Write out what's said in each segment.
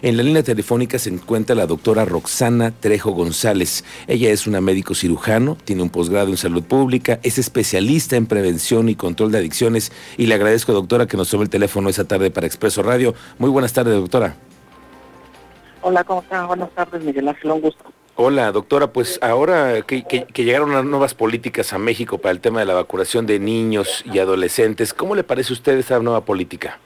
En la línea telefónica se encuentra la doctora Roxana Trejo González. Ella es una médico cirujano, tiene un posgrado en salud pública, es especialista en prevención y control de adicciones y le agradezco, doctora, que nos tome el teléfono esa tarde para Expreso Radio. Muy buenas tardes, doctora. Hola, ¿cómo están? Buenas tardes, Miguel Ángel, un gusto. Hola, doctora. Pues ahora que, llegaron las nuevas políticas a México para el tema de la vacunación de niños y adolescentes, ¿cómo le parece a usted esa nueva política?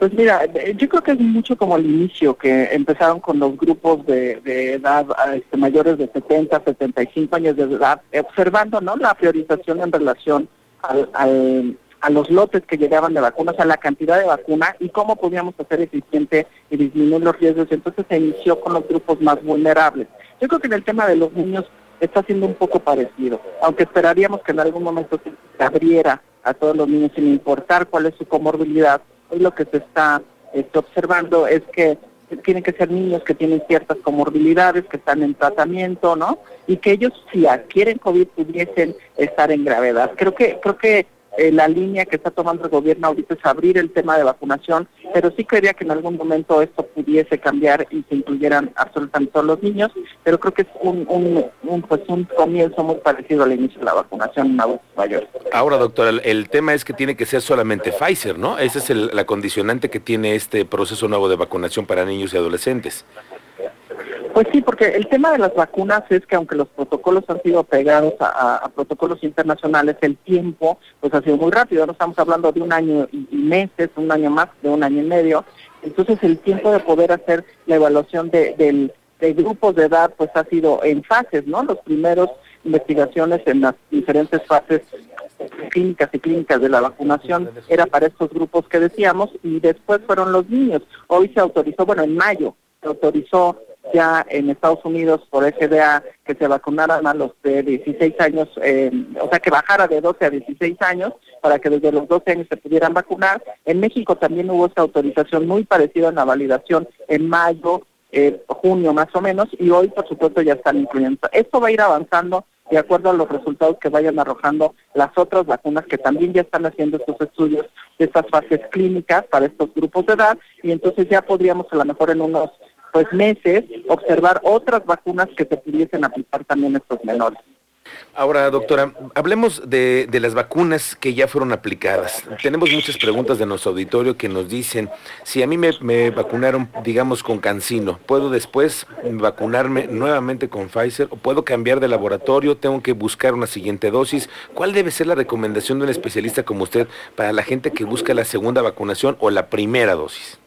Pues mira, yo creo que es mucho como el inicio, que empezaron con los grupos de, edad este, mayores de 70, 75 años de edad, observando no la priorización en relación al a los lotes que llegaban de vacunas, a la cantidad de vacuna y cómo podíamos hacer eficiente y disminuir los riesgos. Entonces se inició con los grupos más vulnerables. Yo creo que en el tema de los niños está siendo un poco parecido, aunque esperaríamos que en algún momento se abriera a todos los niños sin importar cuál es su comorbilidad. Hoy lo que se está este, observando es que tienen que ser niños que tienen ciertas comorbilidades, que están en tratamiento, ¿no? Y que ellos si adquieren COVID pudiesen estar en gravedad. Creo que creo que eh, la línea que está tomando el gobierno ahorita es abrir el tema de vacunación, pero sí creía que en algún momento esto pudiese cambiar y se incluyeran absolutamente todos los niños, pero creo que es un, un, pues un comienzo muy parecido al inicio de la vacunación en adultos mayores. Ahora, doctora, el, tema es que tiene que ser solamente Pfizer, ¿no? Esa es la condicionante que tiene este proceso nuevo de vacunación para niños y adolescentes. Pues sí, porque el tema de las vacunas es que aunque los protocolos han sido pegados a, protocolos internacionales, el tiempo pues ha sido muy rápido. No estamos hablando de un año y, meses, un año más, de un año y medio. Entonces el tiempo de poder hacer la evaluación de, grupos de edad pues ha sido en fases, ¿no? Los primeros investigaciones en las diferentes fases clínicas y clínicas de la vacunación era para estos grupos que decíamos y después fueron los niños. Hoy se autorizó, bueno, en mayo se autorizó ya en Estados Unidos por FDA que se vacunaran a los de 16 años, eh, o sea, que bajara de 12 a 16 años para que desde los 12 años se pudieran vacunar. En México también hubo esa autorización muy parecida en la validación en mayo, eh, junio más o menos, y hoy por supuesto ya están incluyendo. Esto va a ir avanzando de acuerdo a los resultados que vayan arrojando las otras vacunas que también ya están haciendo estos estudios de estas fases clínicas para estos grupos de edad y entonces ya podríamos a lo mejor en unos pues meses observar otras vacunas que se pudiesen aplicar también a estos menores. Ahora, doctora, hablemos de, las vacunas que ya fueron aplicadas. Tenemos muchas preguntas de nuestro auditorio que nos dicen, si a mí me, vacunaron, digamos, con Cancino, ¿puedo después vacunarme nuevamente con Pfizer o puedo cambiar de laboratorio? ¿Tengo que buscar una siguiente dosis? ¿Cuál debe ser la recomendación de un especialista como usted para la gente que busca la segunda vacunación o la primera dosis?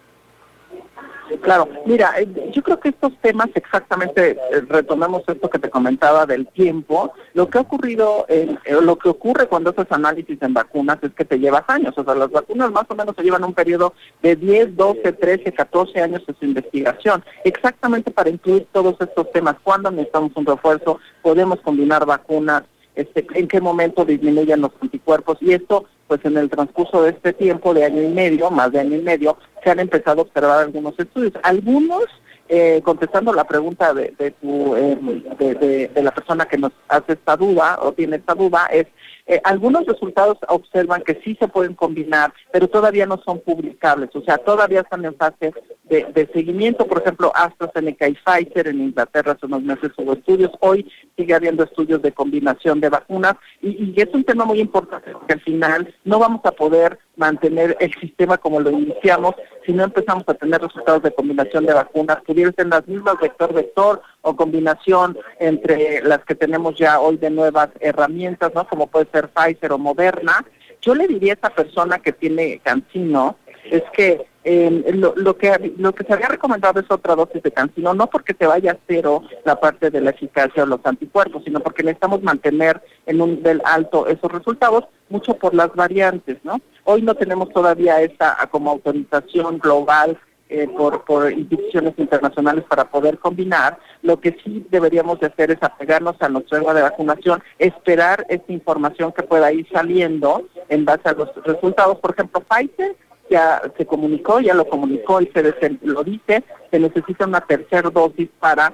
Claro, mira, eh, yo creo que estos temas exactamente, eh, retomemos esto que te comentaba del tiempo, lo que ha ocurrido, eh, lo que ocurre cuando haces análisis en vacunas es que te llevas años, o sea, las vacunas más o menos se llevan un periodo de 10, 12, 13, 14 años de su investigación, exactamente para incluir todos estos temas, cuándo necesitamos un refuerzo, podemos combinar vacunas, este, en qué momento disminuyen los anticuerpos y esto pues en el transcurso de este tiempo de año y medio, más de año y medio, se han empezado a observar algunos estudios. Algunos, eh, contestando la pregunta de, de, tu, eh, de, de, la persona que nos hace esta duda o tiene esta duda, es eh, algunos resultados observan que sí se pueden combinar, pero todavía no son publicables, o sea, todavía están en fase de, seguimiento. Por ejemplo, AstraZeneca y Pfizer en Inglaterra hace unos meses hubo estudios, hoy sigue habiendo estudios de combinación de vacunas y, y es un tema muy importante porque al final no vamos a poder mantener el sistema como lo iniciamos si no empezamos a tener resultados de combinación de vacunas, pudieran ser las mismas vector-vector o combinación entre las que tenemos ya hoy de nuevas herramientas, ¿no? Como puede ser Pfizer o Moderna. Yo le diría a esa persona que tiene cancino es que eh, lo, que lo que se había recomendado es otra dosis de cancino, no porque se vaya a cero la parte de la eficacia o los anticuerpos, sino porque necesitamos mantener en un nivel alto esos resultados, mucho por las variantes, ¿no? Hoy no tenemos todavía esta como autorización global eh, por, por instituciones internacionales para poder combinar, lo que sí deberíamos de hacer es apegarnos a nuestra nueva de vacunación, esperar esta información que pueda ir saliendo en base a los resultados. Por ejemplo, Pfizer ya se comunicó, ya lo comunicó y se lo dice, se necesita una tercera dosis para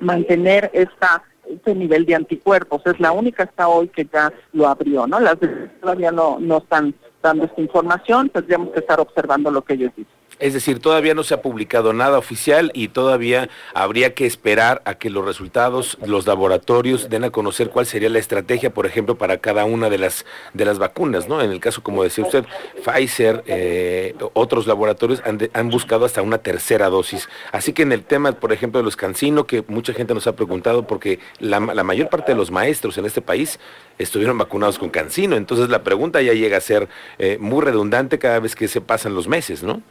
mantener esta este nivel de anticuerpos. Es la única hasta hoy que ya lo abrió, ¿no? Las todavía no, no están dando esta información, tendríamos que estar observando lo que ellos dicen. Es decir, todavía no se ha publicado nada oficial y todavía habría que esperar a que los resultados, los laboratorios den a conocer cuál sería la estrategia, por ejemplo, para cada una de las de las vacunas, ¿no? En el caso, como decía usted, Pfizer, eh, otros laboratorios han, buscado hasta una tercera dosis. Así que en el tema, por ejemplo, de los cancino, que mucha gente nos ha preguntado, porque la, mayor parte de los maestros en este país estuvieron vacunados con cancino, entonces la pregunta ya llega a ser eh, muy redundante cada vez que se pasan los meses, ¿no?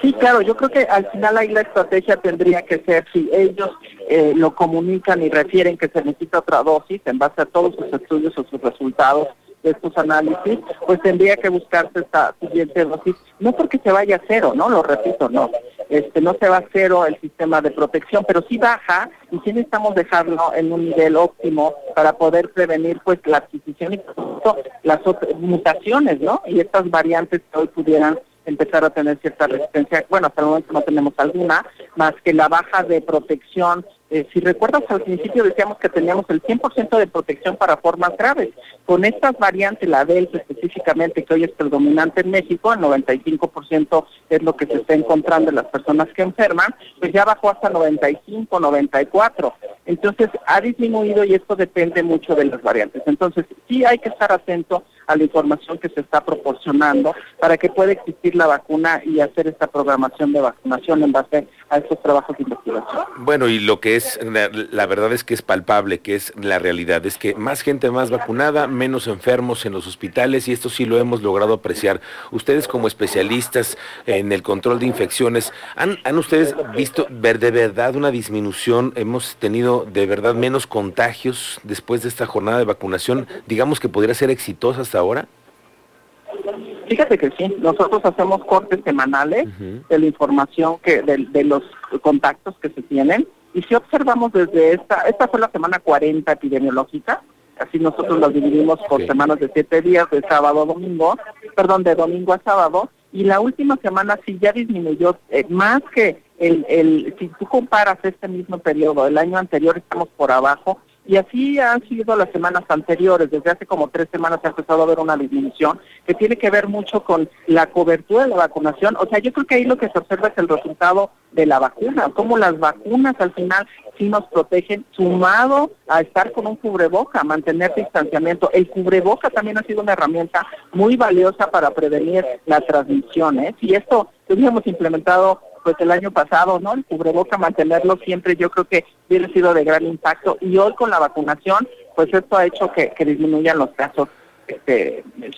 Sí, claro, yo creo que al final ahí la estrategia tendría que ser, si ellos eh, lo comunican y refieren que se necesita otra dosis en base a todos sus estudios o sus resultados de estos análisis, pues tendría que buscarse esta siguiente dosis, no porque se vaya a cero, ¿no? Lo repito, no. Este, no se va a cero el sistema de protección, pero sí baja y sí necesitamos dejarlo en un nivel óptimo para poder prevenir pues la adquisición y las mutaciones, ¿no? Y estas variantes que hoy pudieran empezar a tener cierta resistencia. Bueno, hasta el momento no tenemos alguna, más que la baja de protección. Eh, si recuerdas, al principio decíamos que teníamos el 100% de protección para formas graves. Con estas variantes, la Delta específicamente, que hoy es predominante en México, el 95% es lo que se está encontrando en las personas que enferman, pues ya bajó hasta 95, 94. Entonces, ha disminuido y esto depende mucho de las variantes. Entonces, sí hay que estar atento a la información que se está proporcionando para que pueda existir la vacuna y hacer esta programación de vacunación en base a estos trabajos de investigación. Bueno, y lo que es, la, verdad es que es palpable, que es la realidad, es que más gente más vacunada, menos enfermos en los hospitales y esto sí lo hemos logrado apreciar. Ustedes como especialistas en el control de infecciones, ¿han, han ustedes visto ver de verdad una disminución? ¿Hemos tenido de verdad menos contagios después de esta jornada de vacunación? Digamos que podría ser exitosa hasta ahora? Fíjate que sí, nosotros hacemos cortes semanales de la información que de, los contactos que se tienen y si observamos desde esta, esta fue la semana 40 epidemiológica, así nosotros lo dividimos por semanas de siete días, de sábado a domingo, perdón, de domingo a sábado, y la última semana sí ya disminuyó eh, más que el, el, si tú comparas este mismo periodo, el año anterior estamos por abajo, y así han sido las semanas anteriores. Desde hace como tres semanas ha empezado a haber una disminución que tiene que ver mucho con la cobertura de la vacunación. O sea, yo creo que ahí lo que se observa es el resultado de la vacuna, cómo las vacunas al final sí nos protegen, sumado a estar con un cubreboca, mantener distanciamiento. El cubreboca también ha sido una herramienta muy valiosa para prevenir la transmisión. ¿eh? Y esto lo hemos implementado pues el año pasado, ¿no? El cubreboca, mantenerlo siempre, yo creo que hubiera sido de gran impacto. Y hoy con la vacunación, pues esto ha hecho que, que disminuyan los casos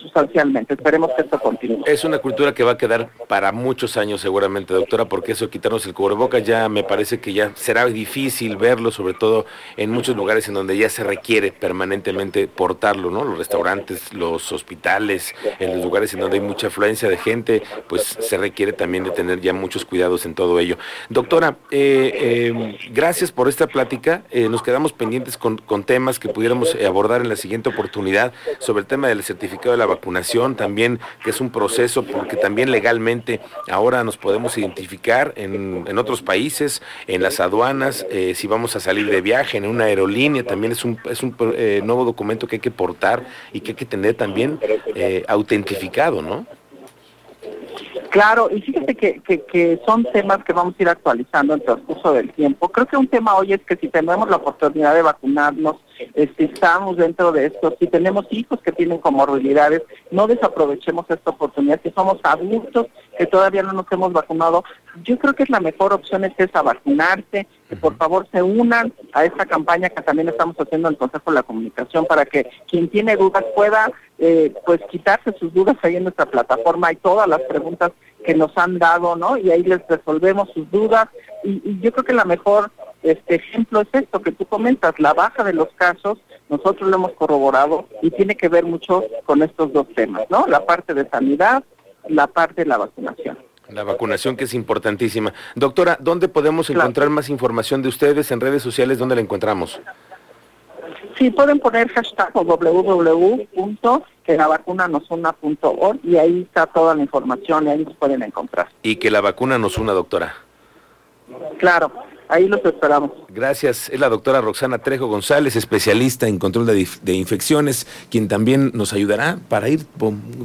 sustancialmente. Esperemos que esto continúe. Es una cultura que va a quedar para muchos años seguramente, doctora, porque eso quitarnos el cubrebocas ya me parece que ya será difícil verlo, sobre todo en muchos lugares en donde ya se requiere permanentemente portarlo, ¿no? Los restaurantes, los hospitales, en los lugares en donde hay mucha afluencia de gente, pues se requiere también de tener ya muchos cuidados en todo ello. Doctora, eh, eh, gracias por esta plática. Eh, nos quedamos pendientes con, con temas que pudiéramos abordar en la siguiente oportunidad sobre el tema del certificado de la vacunación también, que es un proceso porque también legalmente ahora nos podemos identificar en, en otros países, en las aduanas, eh, si vamos a salir de viaje, en una aerolínea, también es un, es un eh, nuevo documento que hay que portar y que hay que tener también eh, autentificado, ¿no? Claro, y fíjate que, que, son temas que vamos a ir actualizando en transcurso del tiempo. Creo que un tema hoy es que si tenemos la oportunidad de vacunarnos, estamos dentro de esto, si tenemos hijos que tienen comorbilidades, no desaprovechemos esta oportunidad, si somos adultos que todavía no nos hemos vacunado, yo creo que es la mejor opción es esa, vacunarse, que por favor se unan a esta campaña que también estamos haciendo en el Consejo de la Comunicación para que quien tiene dudas pueda eh, pues quitarse sus dudas ahí en nuestra plataforma. Hay todas las preguntas que nos han dado, ¿no? Y ahí les resolvemos sus dudas. Y, y yo creo que la mejor este ejemplo es esto que tú comentas, la baja de los casos, nosotros lo hemos corroborado y tiene que ver mucho con estos dos temas, ¿no? La parte de sanidad, la parte de la vacunación. La vacunación que es importantísima. Doctora, ¿dónde podemos encontrar más información de ustedes en redes sociales? ¿Dónde la encontramos? Sí, pueden poner hashtag www.quelavacunanosuna.org y ahí está toda la información y ahí nos pueden encontrar. Y que la vacuna nos una, doctora. Claro. Ahí los esperamos. Gracias. Es la doctora Roxana Trejo González, especialista en control de, infecciones, quien también nos ayudará para ir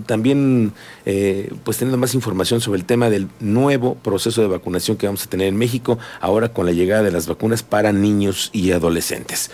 también eh, pues teniendo más información sobre el tema del nuevo proceso de vacunación que vamos a tener en México ahora con la llegada de las vacunas para niños y adolescentes.